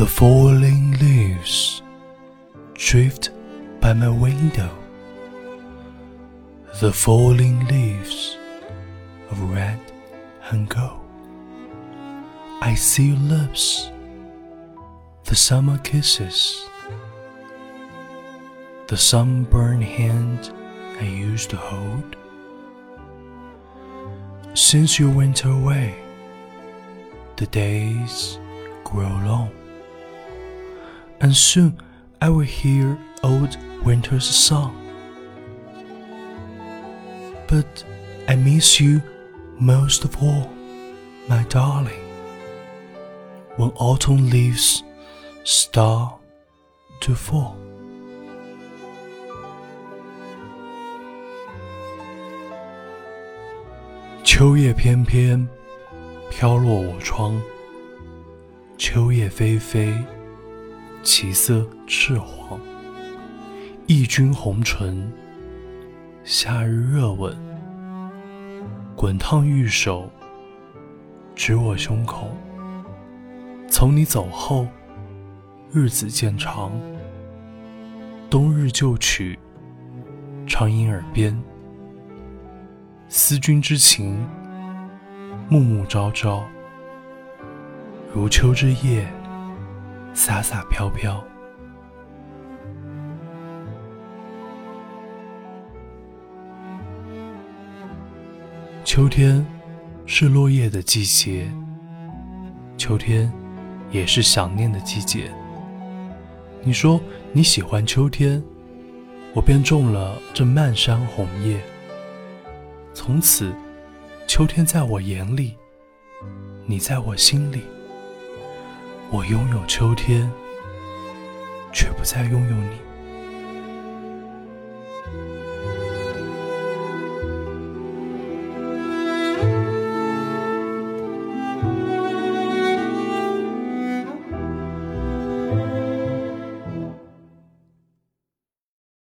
The falling leaves drift by my window. The falling leaves of red and gold. I see your lips, the summer kisses, the sunburned hand I used to hold. Since you went away, the days grow long, and soon I will hear old winter's song. But I miss you most of all, my darling, when autumn leaves start to fall. 秋叶翩翩，飘落我窗。秋叶霏霏， 其色赤黄。忆君红唇，夏日热吻，滚烫玉手，指我胸口。从你走后，日子渐长。冬日旧曲，常萦耳边。思君之情，暮暮朝朝，如秋之夜，洒洒飘飘。秋天是落叶的季节，秋天也是想念的季节。你说你喜欢秋天，我便种了这漫山红叶。从此，秋天在我眼里，你在我心里。我拥有秋天，却不再拥有你。